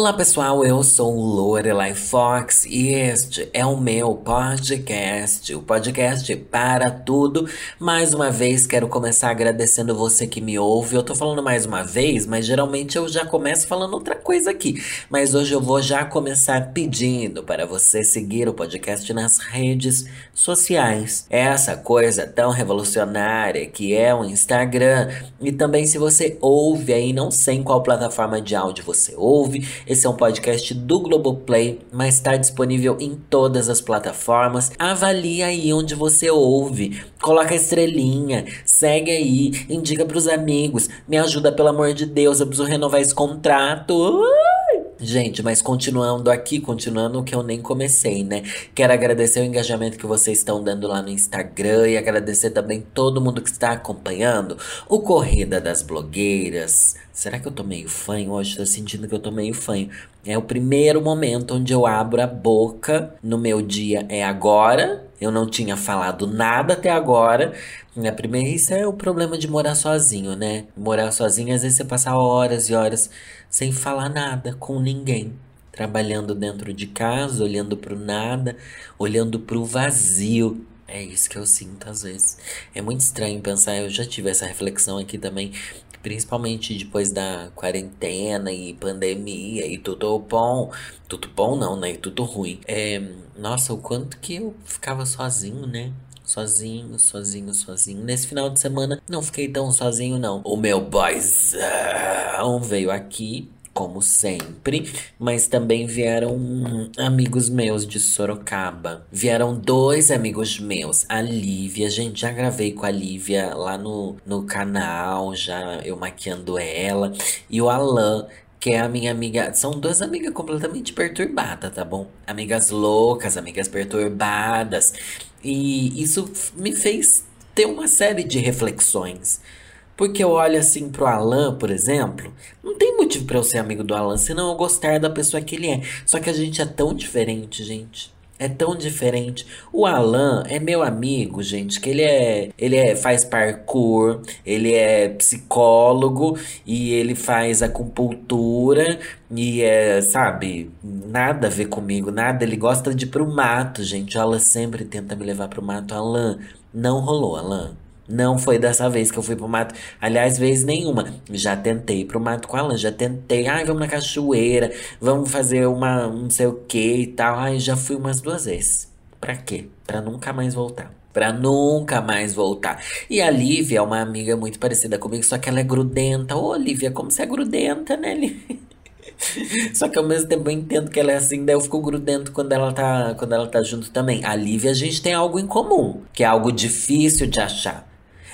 Olá pessoal, eu sou Lorelai Fox e este é o meu podcast, o podcast para tudo. Mais uma vez quero começar agradecendo você que me ouve. Eu tô falando mais uma vez, mas geralmente eu já começo falando outra coisa aqui. Mas hoje eu vou já começar pedindo para você seguir o podcast nas redes sociais. Essa coisa tão revolucionária que é o Instagram. E também se você ouve aí, não sei em qual plataforma de áudio você ouve esse é um podcast do Globoplay, mas está disponível em todas as plataformas. Avalie aí onde você ouve. Coloca a estrelinha, segue aí, indica para os amigos. Me ajuda, pelo amor de Deus, eu preciso renovar esse contrato. Uh! Gente, mas continuando aqui, continuando o que eu nem comecei, né? Quero agradecer o engajamento que vocês estão dando lá no Instagram e agradecer também todo mundo que está acompanhando o Corrida das Blogueiras. Será que eu tô meio fanho hoje? Tô sentindo que eu tô meio fanho. É o primeiro momento onde eu abro a boca no meu dia. É agora. Eu não tinha falado nada até agora. A primeira, isso é o problema de morar sozinho, né? Morar sozinho, às vezes você passa horas e horas sem falar nada com ninguém. Trabalhando dentro de casa, olhando pro nada, olhando pro vazio. É isso que eu sinto às vezes. É muito estranho pensar, eu já tive essa reflexão aqui também, principalmente depois da quarentena e pandemia e tudo bom. Tudo bom não, né? E tudo ruim. É, nossa, o quanto que eu ficava sozinho, né? sozinho, sozinho, sozinho. Nesse final de semana não fiquei tão sozinho, não. O meu boyzão veio aqui. Como sempre, mas também vieram amigos meus de Sorocaba. Vieram dois amigos meus, a Lívia. Gente, já gravei com a Lívia lá no, no canal, já eu maquiando ela. E o Alan, que é a minha amiga. São duas amigas completamente perturbadas, tá bom? Amigas loucas, amigas perturbadas. E isso me fez ter uma série de reflexões. Porque eu olho assim pro Alan, por exemplo, não tem motivo para eu ser amigo do Alan, senão eu gostar da pessoa que ele é. Só que a gente é tão diferente, gente é tão diferente. O Alan é meu amigo, gente, que ele é, ele é, faz parkour, ele é psicólogo e ele faz acupuntura e é, sabe, nada a ver comigo, nada. Ele gosta de ir pro mato, gente. O Alan sempre tenta me levar pro mato. Alan, não rolou, Alan. Não foi dessa vez que eu fui pro mato. Aliás, vez nenhuma. Já tentei pro mato com a Alan, já tentei. Ai, vamos na cachoeira, vamos fazer uma não sei o que e tal. Ai, já fui umas duas vezes. Pra quê? Pra nunca mais voltar. Pra nunca mais voltar. E a Lívia é uma amiga muito parecida comigo, só que ela é grudenta. Ô, Lívia, como você é grudenta, né, Lívia? Só que ao mesmo tempo eu entendo que ela é assim, daí eu fico grudento quando ela tá, quando ela tá junto também. A Lívia, a gente tem algo em comum, que é algo difícil de achar.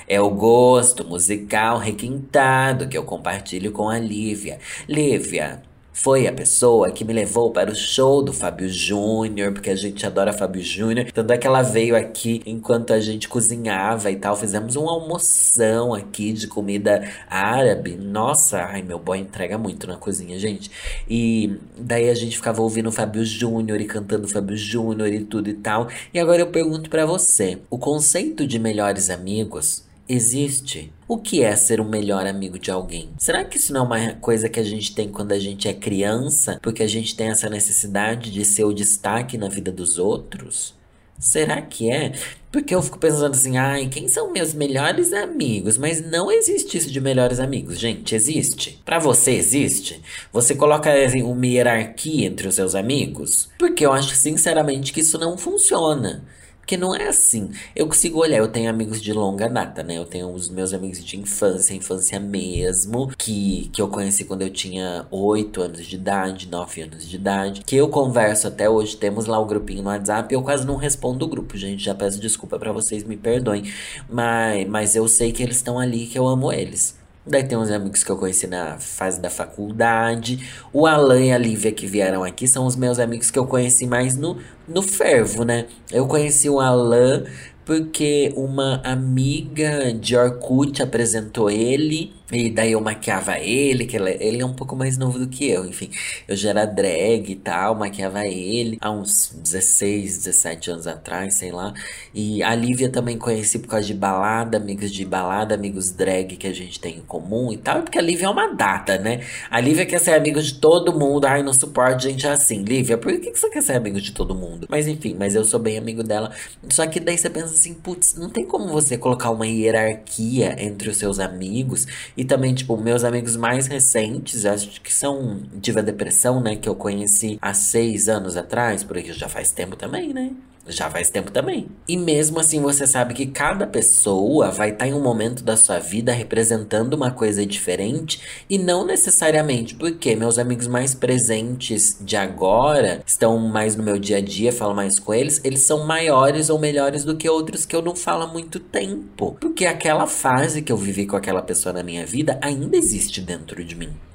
É o gosto musical requintado que eu compartilho com a Lívia. Lívia, foi a pessoa que me levou para o show do Fábio Júnior, porque a gente adora Fábio Júnior. Tanto é que ela veio aqui enquanto a gente cozinhava e tal. Fizemos uma almoção aqui de comida árabe. Nossa, ai, meu boy entrega muito na cozinha, gente. E daí a gente ficava ouvindo o Fábio Júnior e cantando Fábio Júnior e tudo e tal. E agora eu pergunto para você: o conceito de melhores amigos existe. O que é ser o melhor amigo de alguém? Será que isso não é uma coisa que a gente tem quando a gente é criança, porque a gente tem essa necessidade de ser o destaque na vida dos outros? Será que é? Porque eu fico pensando assim, ai, quem são meus melhores amigos? Mas não existe isso de melhores amigos, gente, existe. Para você existe? Você coloca assim, uma hierarquia entre os seus amigos? Porque eu acho sinceramente que isso não funciona. Porque não é assim. Eu consigo olhar, eu tenho amigos de longa data, né? Eu tenho os meus amigos de infância, infância mesmo, que, que eu conheci quando eu tinha 8 anos de idade, 9 anos de idade, que eu converso até hoje. Temos lá o grupinho no WhatsApp. Eu quase não respondo o grupo, gente. Já peço desculpa para vocês, me perdoem. Mas, mas eu sei que eles estão ali, que eu amo eles. Daí tem uns amigos que eu conheci na fase da faculdade. O Alan e a Lívia que vieram aqui são os meus amigos que eu conheci mais no, no fervo, né? Eu conheci o Alan porque uma amiga de Orkut apresentou ele e daí eu maquiava ele, que ele, ele é um pouco mais novo do que eu, enfim. Eu já era drag e tal, maquiava ele há uns 16, 17 anos atrás, sei lá. E a Lívia também conheci por causa de balada, amigos de balada, amigos drag que a gente tem em comum e tal. Porque a Lívia é uma data, né? A Lívia quer ser amigo de todo mundo. Ai, não suporto gente assim. Lívia, por que você quer ser amigo de todo mundo? Mas enfim, mas eu sou bem amigo dela. Só que daí você pensa assim, putz, não tem como você colocar uma hierarquia entre os seus amigos e também, tipo, meus amigos mais recentes, acho que são Diva Depressão, né? Que eu conheci há seis anos atrás, porque já faz tempo também, né? Já faz tempo também. E mesmo assim, você sabe que cada pessoa vai estar tá em um momento da sua vida representando uma coisa diferente e não necessariamente porque meus amigos mais presentes de agora estão mais no meu dia a dia, falo mais com eles, eles são maiores ou melhores do que outros que eu não falo há muito tempo. Porque aquela fase que eu vivi com aquela pessoa na minha vida ainda existe dentro de mim.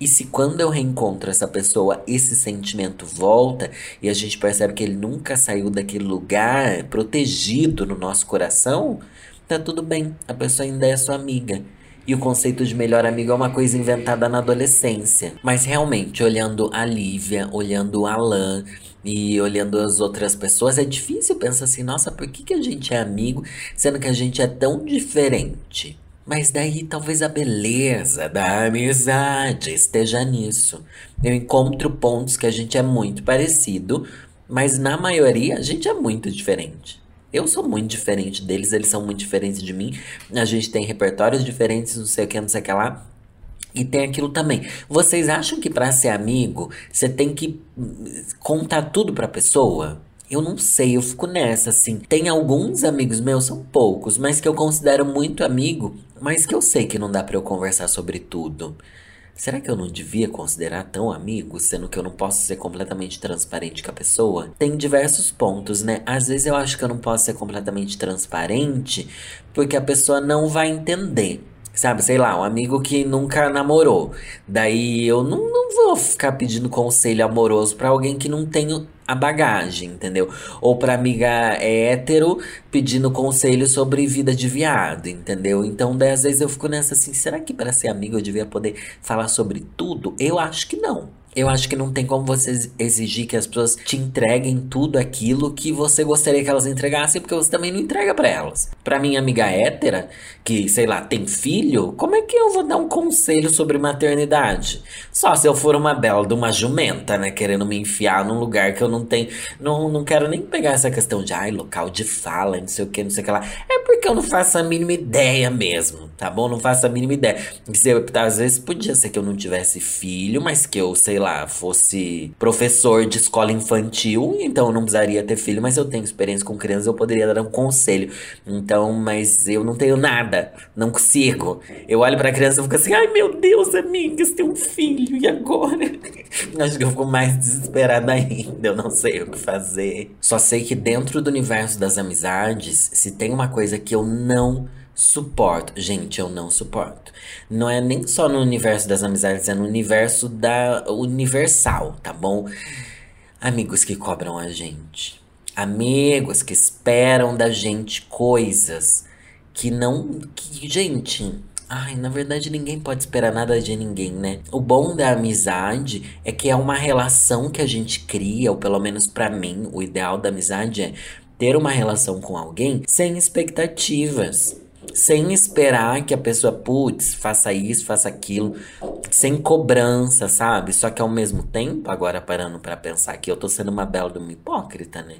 E se quando eu reencontro essa pessoa, esse sentimento volta e a gente percebe que ele nunca saiu daquele lugar protegido no nosso coração, tá tudo bem, a pessoa ainda é sua amiga. E o conceito de melhor amigo é uma coisa inventada na adolescência. Mas realmente, olhando a Lívia, olhando o Alan e olhando as outras pessoas, é difícil pensar assim: nossa, por que, que a gente é amigo sendo que a gente é tão diferente? Mas daí talvez a beleza da amizade esteja nisso. Eu encontro pontos que a gente é muito parecido, mas na maioria a gente é muito diferente. Eu sou muito diferente deles, eles são muito diferentes de mim. A gente tem repertórios diferentes, não sei o que, não sei o que lá. E tem aquilo também. Vocês acham que para ser amigo, você tem que contar tudo pra pessoa? Eu não sei, eu fico nessa, assim. Tem alguns amigos meus, são poucos, mas que eu considero muito amigo, mas que eu sei que não dá para eu conversar sobre tudo. Será que eu não devia considerar tão amigo, sendo que eu não posso ser completamente transparente com a pessoa? Tem diversos pontos, né? Às vezes eu acho que eu não posso ser completamente transparente porque a pessoa não vai entender. Sabe, sei lá, um amigo que nunca namorou. Daí eu não, não vou ficar pedindo conselho amoroso para alguém que não tem a bagagem, entendeu? Ou pra amiga hétero pedindo conselho sobre vida de viado, entendeu? Então, daí, às vezes eu fico nessa assim, será que para ser amigo eu devia poder falar sobre tudo? Eu acho que não. Eu acho que não tem como você exigir que as pessoas te entreguem tudo aquilo que você gostaria que elas entregassem, porque você também não entrega para elas. Para minha amiga hétera, que, sei lá, tem filho, como é que eu vou dar um conselho sobre maternidade? Só se eu for uma bela de uma jumenta, né, querendo me enfiar num lugar que eu não tenho. Não, não quero nem pegar essa questão de, ai, local de fala, não sei o que, não sei o que lá. É porque eu não faço a mínima ideia mesmo, tá bom? Não faço a mínima ideia. Às vezes podia ser que eu não tivesse filho, mas que eu, sei lá, fosse professor de escola infantil, então eu não precisaria ter filho, mas eu tenho experiência com crianças, eu poderia dar um conselho. Então, mas eu não tenho nada, não consigo. Eu olho pra criança e fico assim, ai meu Deus, amigas, tem um filho, e agora? Acho que eu fico mais desesperada ainda, eu não sei o que fazer. Só sei que dentro do universo das amizades, se tem uma coisa que eu não suporto. Gente, eu não suporto. Não é nem só no universo das amizades, é no universo da universal, tá bom? Amigos que cobram a gente. Amigos que esperam da gente coisas que não. Que, gente. Ai, na verdade ninguém pode esperar nada de ninguém, né? O bom da amizade é que é uma relação que a gente cria, ou pelo menos para mim, o ideal da amizade é ter uma relação com alguém sem expectativas sem esperar que a pessoa, putz, faça isso, faça aquilo, sem cobrança, sabe? Só que ao mesmo tempo, agora parando para pensar que eu tô sendo uma bela de uma hipócrita, né?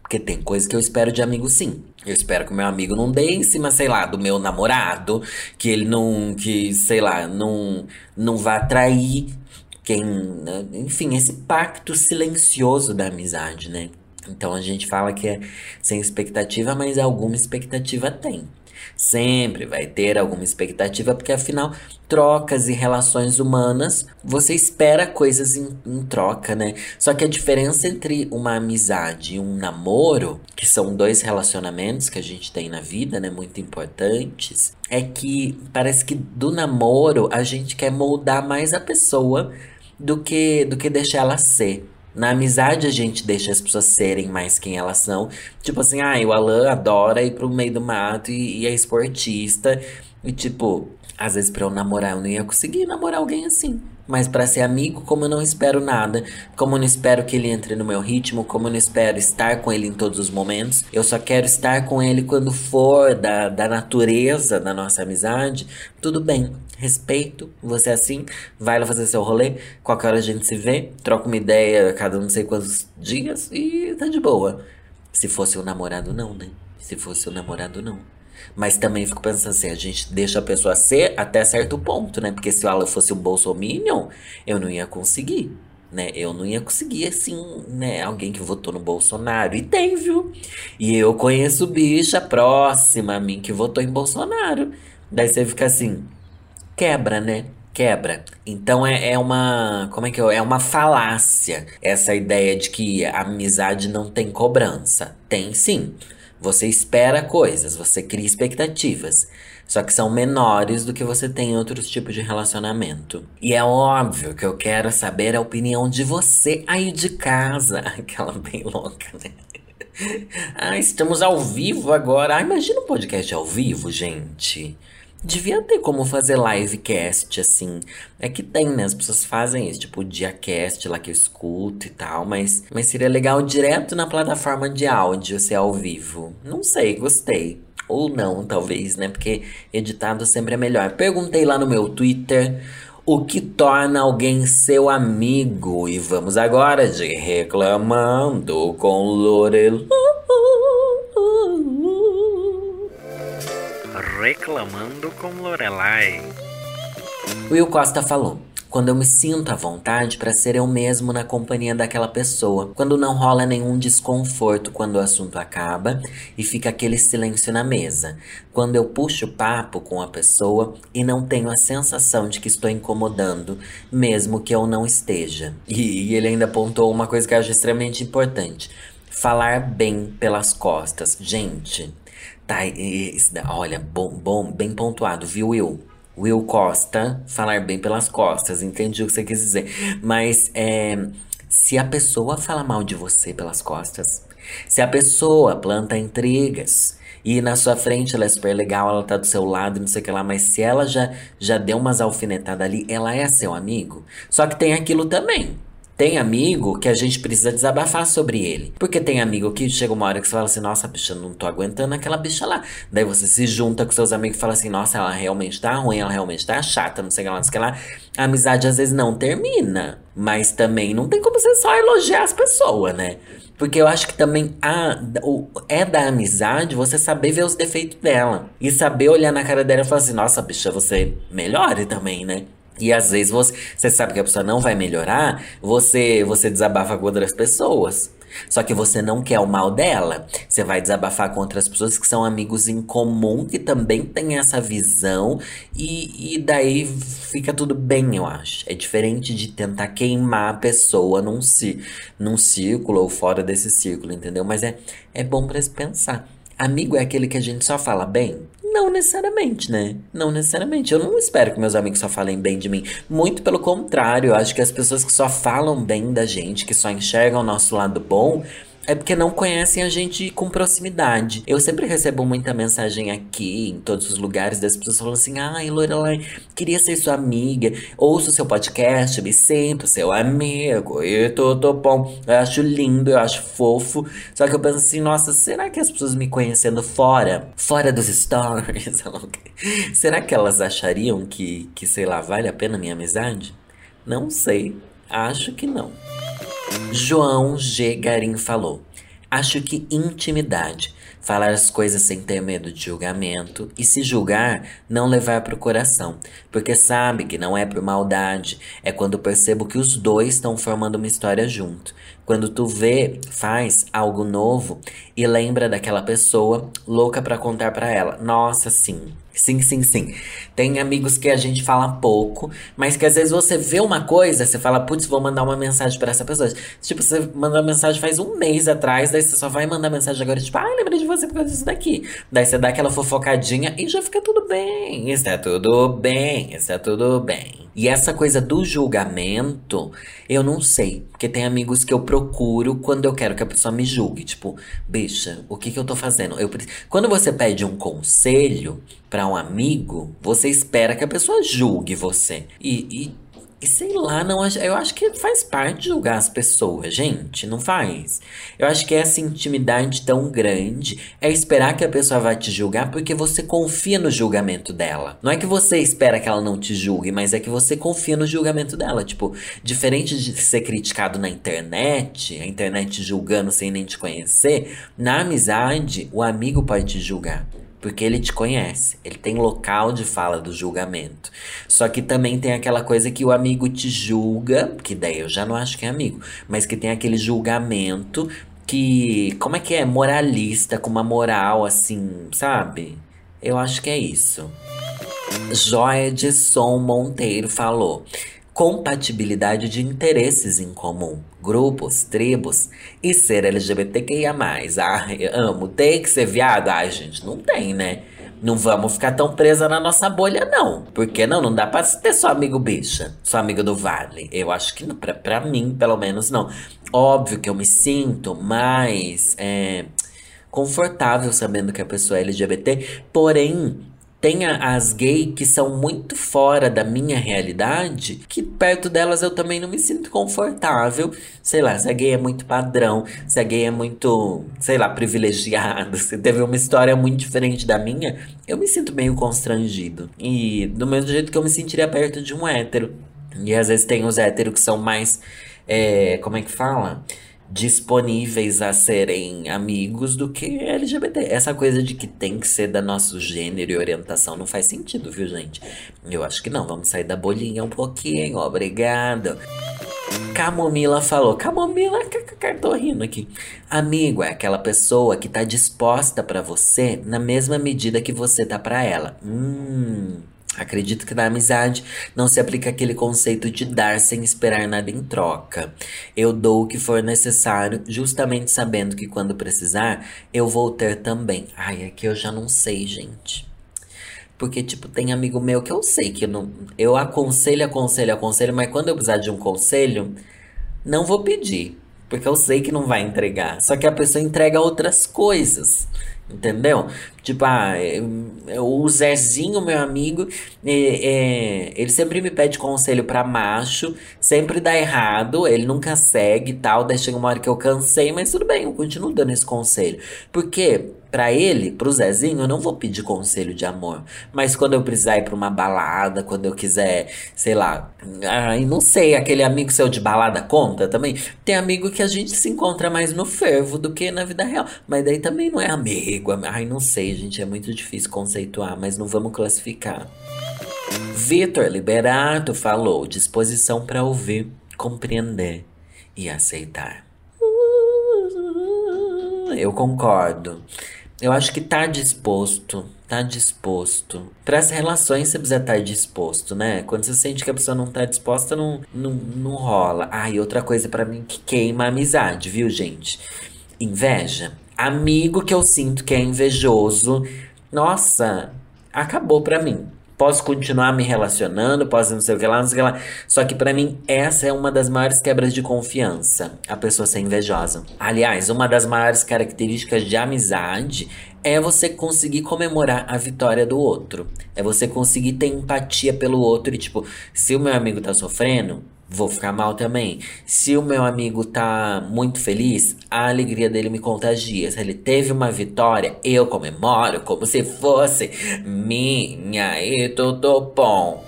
Porque tem coisa que eu espero de amigo sim. Eu espero que o meu amigo não dê em cima, sei lá, do meu namorado, que ele não, que, sei lá, não, não vá trair quem, né? enfim, esse pacto silencioso da amizade, né? Então a gente fala que é sem expectativa, mas alguma expectativa tem. Sempre vai ter alguma expectativa, porque afinal, trocas e relações humanas, você espera coisas em, em, troca, né? Só que a diferença entre uma amizade e um namoro, que são dois relacionamentos que a gente tem na vida, né? Muito importantes, é que parece que do namoro a gente quer moldar mais a pessoa do que, do que deixar ela ser Na amizade a gente deixa as pessoas serem mais quem elas são. Tipo assim, ah, o Alan adora ir pro meio do mato e, e é esportista. E tipo, às vezes pra eu namorar eu não ia conseguir namorar alguém assim. Mas para ser amigo, como eu não espero nada, como eu não espero que ele entre no meu ritmo, como eu não espero estar com ele em todos os momentos, eu só quero estar com ele quando for da, da natureza da nossa amizade, tudo bem. Respeito, você é assim, vai lá fazer seu rolê, qualquer hora a gente se vê, troca uma ideia a cada não sei quantos dias e tá de boa. Se fosse o namorado, não, né? Se fosse o namorado, não. Mas também fico pensando assim, a gente deixa a pessoa ser até certo ponto, né? Porque se ela fosse um bolsominion, eu não ia conseguir, né? Eu não ia conseguir, assim, né? Alguém que votou no Bolsonaro. E tem, viu? E eu conheço bicha próxima a mim que votou em Bolsonaro. Daí você fica assim, quebra, né? quebra. Então é, é uma. Como é que é? É uma falácia essa ideia de que a amizade não tem cobrança. Tem sim. Você espera coisas, você cria expectativas, só que são menores do que você tem em outros tipos de relacionamento. E é óbvio que eu quero saber a opinião de você aí de casa. Aquela bem louca, né? Ah, estamos ao vivo agora. Ah, imagina um podcast ao vivo, gente. Devia ter como fazer livecast, assim. É que tem, né? As pessoas fazem isso, tipo o diacast lá que eu escuto e tal, mas, mas seria legal direto na plataforma de áudio ser ao vivo. Não sei, gostei. Ou não, talvez, né? Porque editado sempre é melhor. Perguntei lá no meu Twitter o que torna alguém seu amigo. E vamos agora de Reclamando com Lorelu. Reclamando com Lorelai. Will Costa falou. Quando eu me sinto à vontade para ser eu mesmo na companhia daquela pessoa. Quando não rola nenhum desconforto quando o assunto acaba e fica aquele silêncio na mesa. Quando eu puxo papo com a pessoa e não tenho a sensação de que estou incomodando, mesmo que eu não esteja. E, e ele ainda apontou uma coisa que eu acho extremamente importante. Falar bem pelas costas. Gente, Tá, olha, bom, bom, bem pontuado, viu, Will? Will Costa, falar bem pelas costas, entendi o que você quis dizer. Mas é, se a pessoa fala mal de você pelas costas, se a pessoa planta intrigas e na sua frente ela é super legal, ela tá do seu lado, não sei o que lá, mas se ela já, já deu umas alfinetadas ali, ela é seu amigo. Só que tem aquilo também. Tem amigo que a gente precisa desabafar sobre ele. Porque tem amigo que chega uma hora que você fala assim, nossa, bicha, não tô aguentando aquela bicha lá. Daí você se junta com seus amigos e fala assim, nossa, ela realmente tá ruim, ela realmente tá chata, não sei o que lá, não sei o que lá. A amizade às vezes não termina. Mas também não tem como você só elogiar as pessoas, né? Porque eu acho que também a, o, é da amizade você saber ver os defeitos dela. E saber olhar na cara dela e falar assim, nossa, bicha, você melhore também, né? E às vezes você, você sabe que a pessoa não vai melhorar, você, você desabafa com outras pessoas. Só que você não quer o mal dela. Você vai desabafar com outras pessoas que são amigos em comum, que também têm essa visão, e, e daí fica tudo bem, eu acho. É diferente de tentar queimar a pessoa num, num círculo ou fora desse círculo, entendeu? Mas é, é bom para se pensar. Amigo é aquele que a gente só fala bem? Não necessariamente, né? Não necessariamente. Eu não espero que meus amigos só falem bem de mim. Muito pelo contrário, eu acho que as pessoas que só falam bem da gente, que só enxergam o nosso lado bom, é porque não conhecem a gente com proximidade. Eu sempre recebo muita mensagem aqui, em todos os lugares, das pessoas falando assim: ai, Lorelai, queria ser sua amiga, ouço seu podcast, me sinto seu amigo, e tudo bom. Eu acho lindo, eu acho fofo. Só que eu penso assim: nossa, será que as pessoas me conhecendo fora, fora dos stories, será que elas achariam que, que, sei lá, vale a pena minha amizade? Não sei. Acho que não. João G. Garim falou: Acho que intimidade, falar as coisas sem ter medo de julgamento e se julgar, não levar para o coração, porque sabe que não é por maldade, é quando percebo que os dois estão formando uma história junto. Quando tu vê, faz algo novo e lembra daquela pessoa louca para contar para ela. Nossa, sim. Sim, sim, sim. Tem amigos que a gente fala pouco, mas que às vezes você vê uma coisa, você fala, putz, vou mandar uma mensagem para essa pessoa. Tipo, você mandou uma mensagem faz um mês atrás, daí você só vai mandar mensagem agora, tipo, ah, lembrei de você por causa disso daqui. Daí você dá aquela fofocadinha e já fica tudo bem. Está tudo bem, está tudo bem. E essa coisa do julgamento, eu não sei. Porque tem amigos que eu procuro quando eu quero que a pessoa me julgue. Tipo, bicha, o que, que eu tô fazendo? Eu, quando você pede um conselho para um amigo, você espera que a pessoa julgue você. E, e e sei lá, não, eu acho que faz parte julgar as pessoas, gente, não faz? Eu acho que essa intimidade tão grande é esperar que a pessoa vá te julgar porque você confia no julgamento dela. Não é que você espera que ela não te julgue, mas é que você confia no julgamento dela. Tipo, diferente de ser criticado na internet, a internet julgando sem nem te conhecer, na amizade, o amigo pode te julgar. Porque ele te conhece, ele tem local de fala do julgamento. Só que também tem aquela coisa que o amigo te julga, que daí eu já não acho que é amigo, mas que tem aquele julgamento que, como é que é? Moralista, com uma moral assim, sabe? Eu acho que é isso. Joia de Som Monteiro falou: compatibilidade de interesses em comum, grupos, tribos e ser LGBTQIA+. Ah, amo. Tem que ser viado? Ai, gente, não tem, né? Não vamos ficar tão presa na nossa bolha, não. Porque não, não dá pra ter só amigo bicha, só amigo do vale. Eu acho que não, pra, pra mim, pelo menos, não. Óbvio que eu me sinto mais é, confortável sabendo que a pessoa é LGBT, porém tem as gays que são muito fora da minha realidade, que perto delas eu também não me sinto confortável. Sei lá, se a gay é muito padrão, se a gay é muito, sei lá, privilegiada, se teve uma história muito diferente da minha, eu me sinto meio constrangido. E do mesmo jeito que eu me sentiria perto de um hétero. E às vezes tem os héteros que são mais. É, como é que fala? Disponíveis a serem amigos do que LGBT. Essa coisa de que tem que ser da nosso gênero e orientação não faz sentido, viu, gente? Eu acho que não. Vamos sair da bolinha um pouquinho. Obrigado. Camomila falou. Camomila, tô rindo aqui. Amigo é aquela pessoa que tá disposta para você na mesma medida que você tá para ela. Hum. Acredito que na amizade não se aplica aquele conceito de dar sem esperar nada em troca. Eu dou o que for necessário, justamente sabendo que quando precisar, eu vou ter também. Ai, aqui eu já não sei, gente. Porque, tipo, tem amigo meu que eu sei que não. Eu aconselho, aconselho, aconselho, mas quando eu precisar de um conselho, não vou pedir. Porque eu sei que não vai entregar. Só que a pessoa entrega outras coisas. Entendeu? Tipo, ah, o Zezinho, meu amigo, é, é, ele sempre me pede conselho para macho, sempre dá errado, ele nunca segue e tal. Daí chega uma hora que eu cansei, mas tudo bem, eu continuo dando esse conselho. Porque para ele, pro Zezinho, eu não vou pedir conselho de amor. Mas quando eu precisar ir pra uma balada, quando eu quiser, sei lá. Ai, não sei, aquele amigo seu de balada conta também. Tem amigo que a gente se encontra mais no fervo do que na vida real. Mas daí também não é amigo. Ai, não sei, gente, é muito difícil conceituar, mas não vamos classificar. Vitor Liberato falou: disposição para ouvir, compreender e aceitar. Eu concordo. Eu acho que tá disposto, tá disposto. Para as relações você precisa estar tá disposto, né? Quando você sente que a pessoa não tá disposta, não, não, não rola. Ah, e outra coisa para mim que queima a amizade, viu, gente? Inveja. Amigo que eu sinto que é invejoso. Nossa, acabou pra mim. Posso continuar me relacionando, posso não sei o que lá, não sei o que lá. Só que para mim, essa é uma das maiores quebras de confiança. A pessoa ser invejosa. Aliás, uma das maiores características de amizade é você conseguir comemorar a vitória do outro. É você conseguir ter empatia pelo outro e, tipo, se o meu amigo tá sofrendo, vou ficar mal também. Se o meu amigo tá muito feliz, a alegria dele me contagia. Se ele teve uma vitória, eu comemoro como se fosse minha e tudo bom.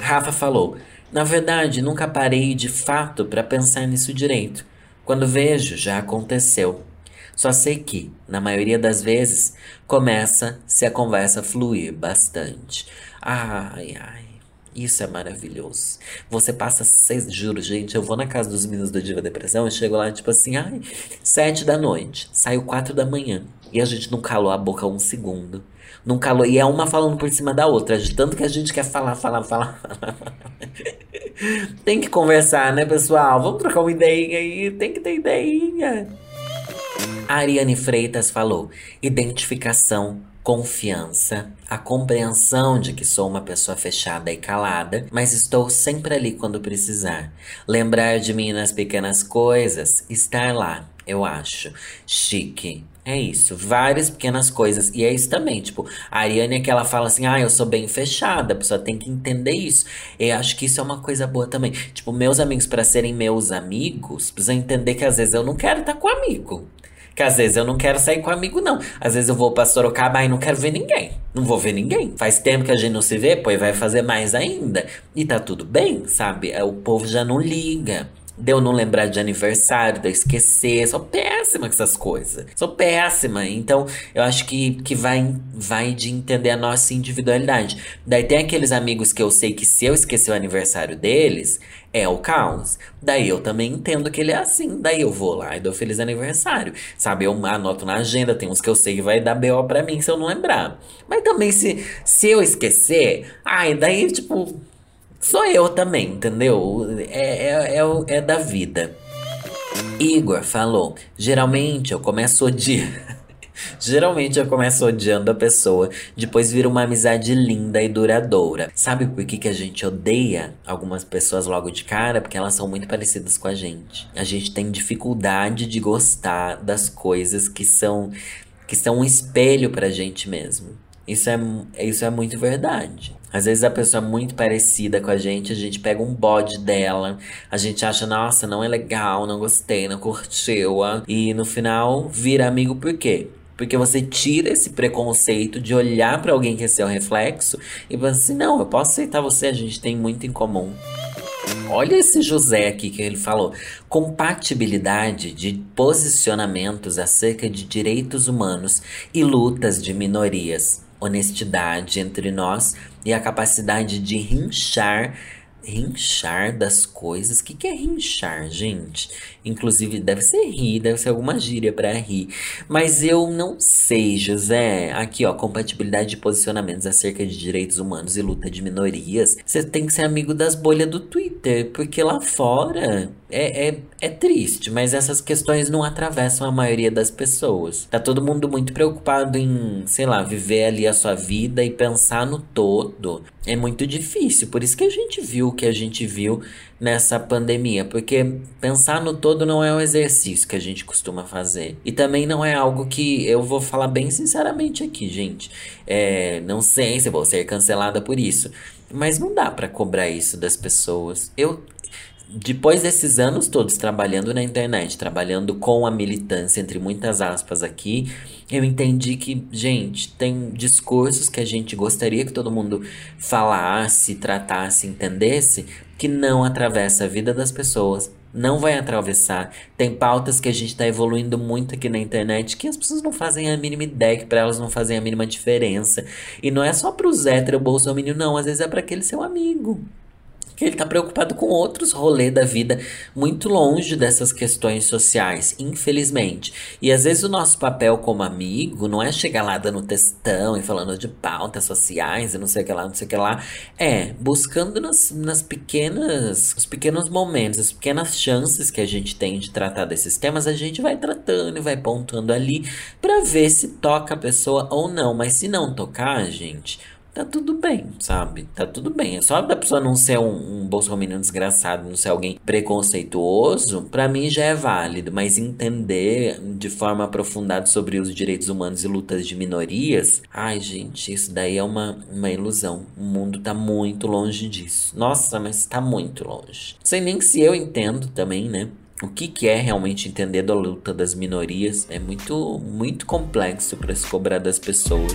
Rafa falou: Na verdade, nunca parei de fato para pensar nisso direito. Quando vejo, já aconteceu. Só sei que, na maioria das vezes, começa se a conversa fluir bastante. Ai, ai. Isso é maravilhoso. Você passa seis, juro, gente, eu vou na casa dos meninos do Diva Depressão, eu chego lá, tipo assim, ai, sete da noite, saiu quatro da manhã. E a gente não calou a boca um segundo. Não calou. E é uma falando por cima da outra. De tanto que a gente quer falar, falar, falar, falar. tem que conversar, né, pessoal? Vamos trocar uma ideia aí. Tem que ter ideia. A Ariane Freitas falou: identificação confiança, a compreensão de que sou uma pessoa fechada e calada, mas estou sempre ali quando precisar. Lembrar de mim nas pequenas coisas, estar lá, eu acho. Chique. É isso, várias pequenas coisas. E é isso também, tipo, a Ariane é que ela fala assim, ah, eu sou bem fechada, a pessoa tem que entender isso. E acho que isso é uma coisa boa também. Tipo, meus amigos, para serem meus amigos, precisam entender que às vezes eu não quero estar com amigo. Que às vezes eu não quero sair com amigo, não. Às vezes eu vou pra Sorocaba e não quero ver ninguém. Não vou ver ninguém. Faz tempo que a gente não se vê, pois vai fazer mais ainda. E tá tudo bem, sabe? É, o povo já não liga. Deu não lembrar de aniversário, de eu esquecer. Sou péssima com essas coisas. Sou péssima. Então, eu acho que, que vai, vai de entender a nossa individualidade. Daí tem aqueles amigos que eu sei que se eu esquecer o aniversário deles, é o caos. Daí eu também entendo que ele é assim. Daí eu vou lá e dou feliz aniversário. Sabe? Eu anoto na agenda. Tem uns que eu sei que vai dar BO pra mim se eu não lembrar. Mas também se, se eu esquecer, ai, daí, tipo, sou eu também, entendeu? É, é, é, é da vida. Igor falou: geralmente eu começo o dia. Geralmente eu começo odiando a pessoa, depois vira uma amizade linda e duradoura. Sabe por que, que a gente odeia algumas pessoas logo de cara? Porque elas são muito parecidas com a gente. A gente tem dificuldade de gostar das coisas que são que são um espelho pra gente mesmo. Isso é, isso é muito verdade. Às vezes a pessoa é muito parecida com a gente, a gente pega um bode dela, a gente acha, nossa, não é legal, não gostei, não curtiu. E no final vira amigo por quê? Porque você tira esse preconceito de olhar para alguém que é seu reflexo e pensa assim: não, eu posso aceitar você, a gente tem muito em comum. Olha esse José aqui que ele falou. Compatibilidade de posicionamentos acerca de direitos humanos e lutas de minorias. Honestidade entre nós e a capacidade de rinchar rinchar das coisas. O que, que é rinchar, gente? Inclusive, deve ser rir, deve ser alguma gíria para rir. Mas eu não sei, José. Aqui, ó, compatibilidade de posicionamentos acerca de direitos humanos e luta de minorias. Você tem que ser amigo das bolhas do Twitter, porque lá fora é, é, é triste, mas essas questões não atravessam a maioria das pessoas. Tá todo mundo muito preocupado em, sei lá, viver ali a sua vida e pensar no todo. É muito difícil, por isso que a gente viu o que a gente viu nessa pandemia, porque pensar no todo não é um exercício que a gente costuma fazer. E também não é algo que eu vou falar bem sinceramente aqui, gente. É, não sei se vou ser cancelada por isso, mas não dá para cobrar isso das pessoas. Eu depois desses anos todos trabalhando na internet, trabalhando com a militância, entre muitas aspas aqui, eu entendi que, gente, tem discursos que a gente gostaria que todo mundo falasse, tratasse, entendesse, que não atravessa a vida das pessoas, não vai atravessar. Tem pautas que a gente está evoluindo muito aqui na internet que as pessoas não fazem a mínima ideia, que para elas não fazem a mínima diferença. E não é só para os hétero bolsominion, não, às vezes é para aquele seu amigo que ele está preocupado com outros rolês da vida, muito longe dessas questões sociais, infelizmente. E às vezes o nosso papel como amigo não é chegar lá dando textão e falando de pautas sociais e não sei o que lá, não sei o que lá. É buscando nas, nas pequenas, os pequenos momentos, as pequenas chances que a gente tem de tratar desses temas, a gente vai tratando e vai pontuando ali para ver se toca a pessoa ou não. Mas se não tocar, gente tá tudo bem, sabe? Tá tudo bem. É só da pessoa não ser um, um bolsominion desgraçado, não ser alguém preconceituoso, para mim já é válido. Mas entender de forma aprofundada sobre os direitos humanos e lutas de minorias, ai, gente, isso daí é uma, uma ilusão. O mundo tá muito longe disso. Nossa, mas tá muito longe. Sei nem se eu entendo também, né? O que, que é realmente entender da luta das minorias é muito, muito complexo para se cobrar das pessoas.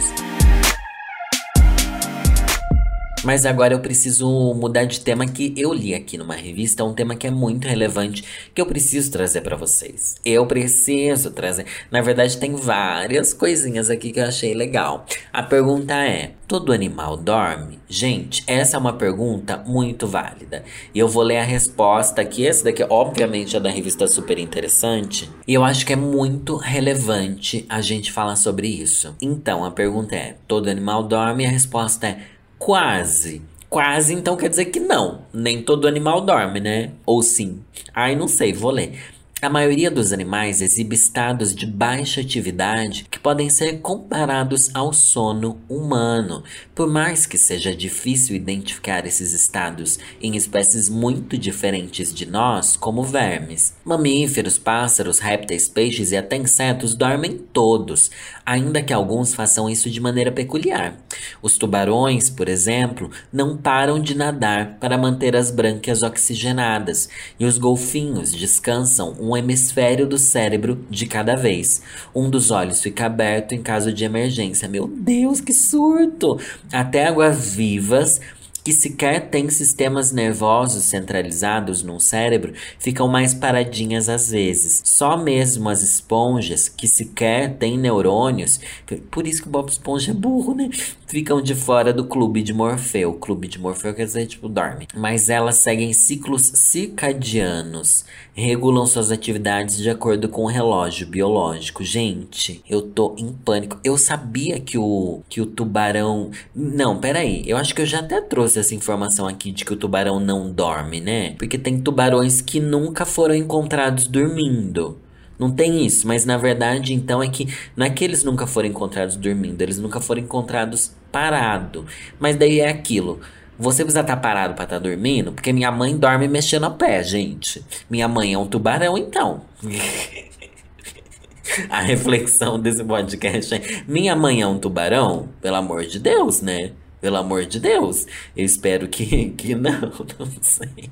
Mas agora eu preciso mudar de tema que eu li aqui numa revista, um tema que é muito relevante que eu preciso trazer para vocês. Eu preciso trazer. Na verdade, tem várias coisinhas aqui que eu achei legal. A pergunta é: todo animal dorme? Gente, essa é uma pergunta muito válida. E eu vou ler a resposta aqui. Esse daqui, obviamente, é da revista Super Interessante. E eu acho que é muito relevante a gente falar sobre isso. Então, a pergunta é: todo animal dorme? E a resposta é Quase. Quase, então quer dizer que não. Nem todo animal dorme, né? Ou sim. Ai, não sei, vou ler. A maioria dos animais exibe estados de baixa atividade que podem ser comparados ao sono humano, por mais que seja difícil identificar esses estados em espécies muito diferentes de nós, como vermes. Mamíferos, pássaros, répteis, peixes e até insetos dormem todos, ainda que alguns façam isso de maneira peculiar. Os tubarões, por exemplo, não param de nadar para manter as brânquias oxigenadas, e os golfinhos descansam um hemisfério do cérebro de cada vez. Um dos olhos fica aberto em caso de emergência. Meu Deus, que surto! Até águas-vivas que sequer têm sistemas nervosos centralizados no cérebro ficam mais paradinhas às vezes. Só mesmo as esponjas, que sequer têm neurônios, por isso que o Bob Esponja é burro, né? Ficam de fora do clube de Morfeu. O clube de Morfeu quer dizer, tipo, dorme. Mas elas seguem ciclos circadianos, regulam suas atividades de acordo com o relógio biológico. Gente, eu tô em pânico. Eu sabia que o, que o tubarão. Não, peraí. Eu acho que eu já até trouxe trouxe essa informação aqui de que o tubarão não dorme, né? Porque tem tubarões que nunca foram encontrados dormindo. Não tem isso, mas na verdade então é que não é que eles nunca foram encontrados dormindo, eles nunca foram encontrados parado. Mas daí é aquilo. Você precisa estar tá parado para estar tá dormindo, porque minha mãe dorme mexendo a pé, gente. Minha mãe é um tubarão, então. a reflexão desse podcast é: minha mãe é um tubarão? Pelo amor de Deus, né? Pelo amor de Deus. Eu espero que, que não, não sei.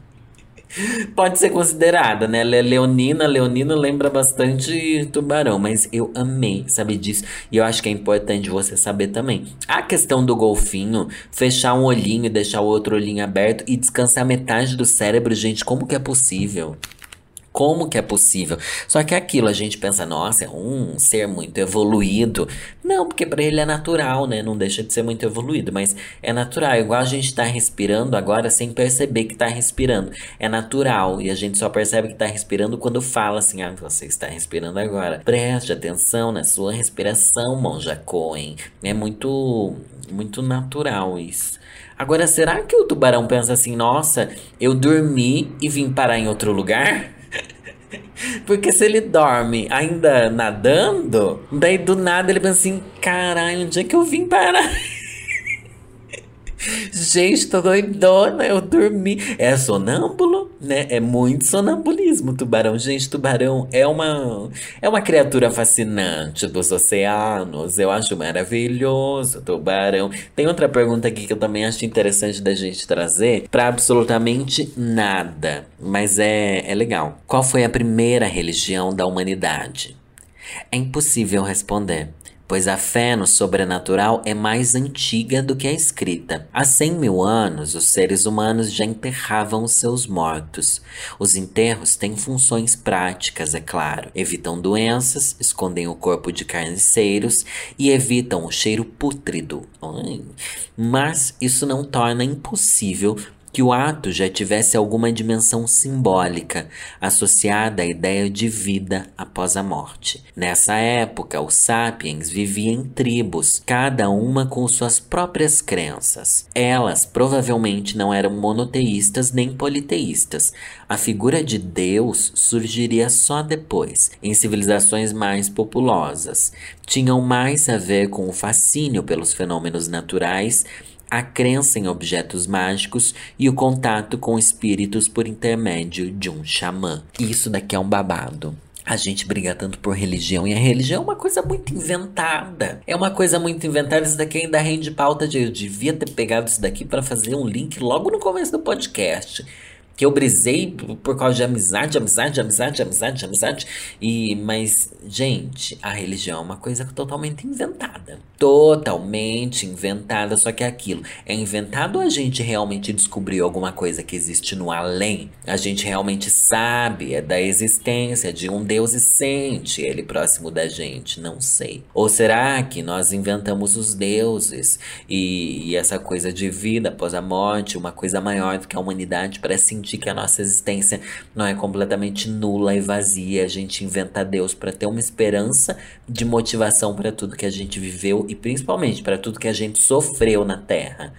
Pode ser considerada, né? Leonina, Leonina lembra bastante tubarão, mas eu amei saber disso. E eu acho que é importante você saber também. A questão do golfinho, fechar um olhinho e deixar o outro olhinho aberto e descansar metade do cérebro, gente, como que é possível? Como que é possível? Só que aquilo, a gente pensa, nossa, é um ser muito evoluído. Não, porque para ele é natural, né? Não deixa de ser muito evoluído, mas é natural. Igual a gente tá respirando agora sem perceber que tá respirando. É natural. E a gente só percebe que tá respirando quando fala assim, ah, você está respirando agora. Preste atenção na sua respiração, Monja Coen. É muito, muito natural isso. Agora, será que o tubarão pensa assim, nossa, eu dormi e vim parar em outro lugar? Porque se ele dorme ainda nadando, daí do nada ele pensa assim: caralho, onde é que eu vim parar? Gente, tô doidona, eu dormi. É sonâmbulo, né? É muito sonambulismo, tubarão. Gente, tubarão é uma é uma criatura fascinante dos oceanos. Eu acho maravilhoso, tubarão. Tem outra pergunta aqui que eu também acho interessante da gente trazer para absolutamente nada, mas é é legal. Qual foi a primeira religião da humanidade? É impossível responder pois a fé no sobrenatural é mais antiga do que a escrita. Há 100 mil anos, os seres humanos já enterravam os seus mortos. Os enterros têm funções práticas, é claro. Evitam doenças, escondem o corpo de carniceiros e evitam o cheiro pútrido. Mas isso não torna impossível que o ato já tivesse alguma dimensão simbólica associada à ideia de vida após a morte. Nessa época, os sapiens viviam em tribos, cada uma com suas próprias crenças. Elas provavelmente não eram monoteístas nem politeístas. A figura de Deus surgiria só depois, em civilizações mais populosas. Tinham mais a ver com o fascínio pelos fenômenos naturais a crença em objetos mágicos e o contato com espíritos por intermédio de um xamã. Isso daqui é um babado. A gente briga tanto por religião e a religião é uma coisa muito inventada. É uma coisa muito inventada. Isso daqui ainda rende pauta de eu devia ter pegado isso daqui para fazer um link logo no começo do podcast. Que eu brisei por causa de amizade, amizade, amizade, amizade, amizade. E, mas, gente, a religião é uma coisa totalmente inventada. Totalmente inventada, só que é aquilo. É inventado ou a gente realmente descobriu alguma coisa que existe no além? A gente realmente sabe é da existência de um Deus e sente ele próximo da gente? Não sei. Ou será que nós inventamos os deuses e, e essa coisa de vida após a morte, uma coisa maior do que a humanidade para sentir que a nossa existência não é completamente nula e vazia. A gente inventa Deus para ter uma esperança de motivação para tudo que a gente viveu e principalmente para tudo que a gente sofreu na Terra.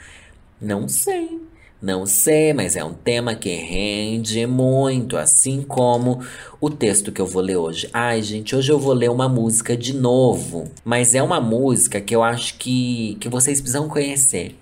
Não sei. Não sei, mas é um tema que rende muito, assim como o texto que eu vou ler hoje. Ai, gente, hoje eu vou ler uma música de novo, mas é uma música que eu acho que, que vocês precisam conhecer.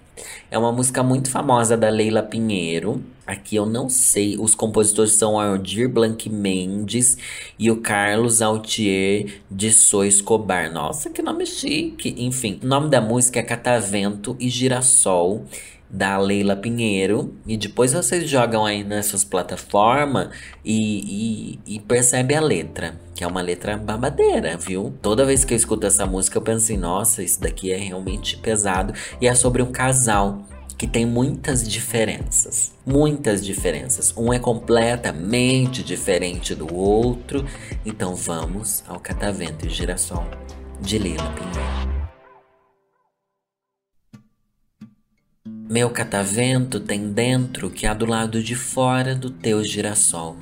É uma música muito famosa da Leila Pinheiro. Aqui eu não sei. Os compositores são Aldir Blanc Mendes e o Carlos Altier de So Escobar. Nossa, que nome chique. Enfim, o nome da música é Catavento e Girassol da Leila Pinheiro. E depois vocês jogam aí nessas plataformas e, e, e percebe a letra. Que é uma letra babadeira, viu? Toda vez que eu escuto essa música, eu penso assim, nossa, isso daqui é realmente pesado. E é sobre um casal que tem muitas diferenças. Muitas diferenças. Um é completamente diferente do outro. Então vamos ao Catavento e Girassol de Leila Pinheiro. Meu catavento tem dentro que há do lado de fora do teu girassol.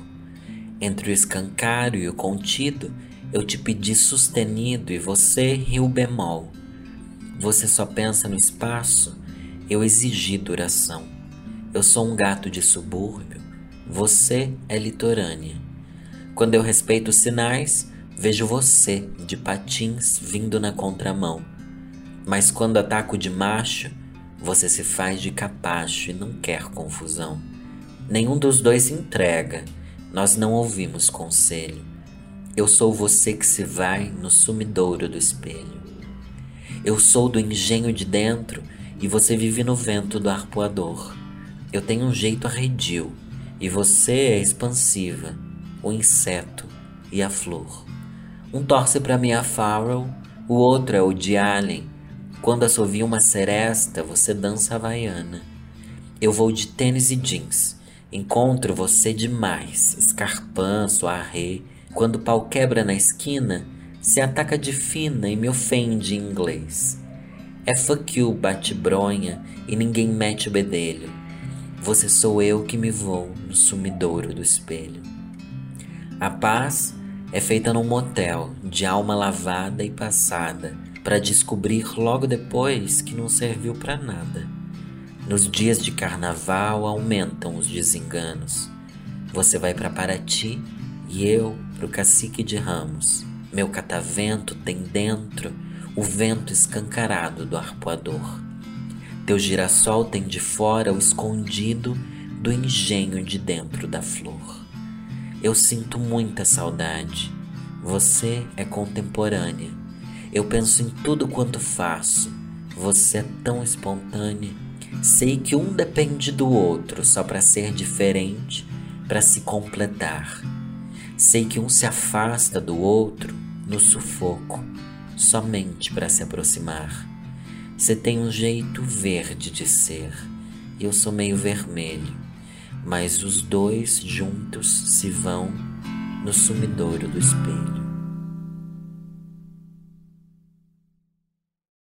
Entre o escancário e o contido, eu te pedi sustenido e você riu bemol. Você só pensa no espaço, eu exigi duração. Eu sou um gato de subúrbio, você é litorânea. Quando eu respeito os sinais, vejo você de patins vindo na contramão. Mas quando ataco de macho, você se faz de capacho e não quer confusão. Nenhum dos dois se entrega, nós não ouvimos conselho. Eu sou você que se vai no sumidouro do espelho. Eu sou do engenho de dentro e você vive no vento do arpoador. Eu tenho um jeito arredio e você é expansiva, o inseto e a flor. Um torce para minha Farrell, o outro é o de Allen quando assovia uma seresta, você dança havaiana. Eu vou de tênis e jeans. Encontro você demais, escarpã, soarré. Quando o pau quebra na esquina, se ataca de fina e me ofende em inglês. É fuck you, bate-bronha, e ninguém mete o bedelho. Você sou eu que me vou no sumidouro do espelho. A paz é feita num motel, de alma lavada e passada para descobrir logo depois que não serviu para nada. Nos dias de carnaval aumentam os desenganos. Você vai para Paraty e eu para o Cacique de Ramos. Meu catavento tem dentro o vento escancarado do arpoador. Teu girassol tem de fora o escondido do engenho de dentro da flor. Eu sinto muita saudade. Você é contemporânea eu penso em tudo quanto faço. Você é tão espontânea. Sei que um depende do outro só para ser diferente, para se completar. Sei que um se afasta do outro no sufoco, somente para se aproximar. Você tem um jeito verde de ser, e eu sou meio vermelho, mas os dois juntos se vão no sumidouro do espelho.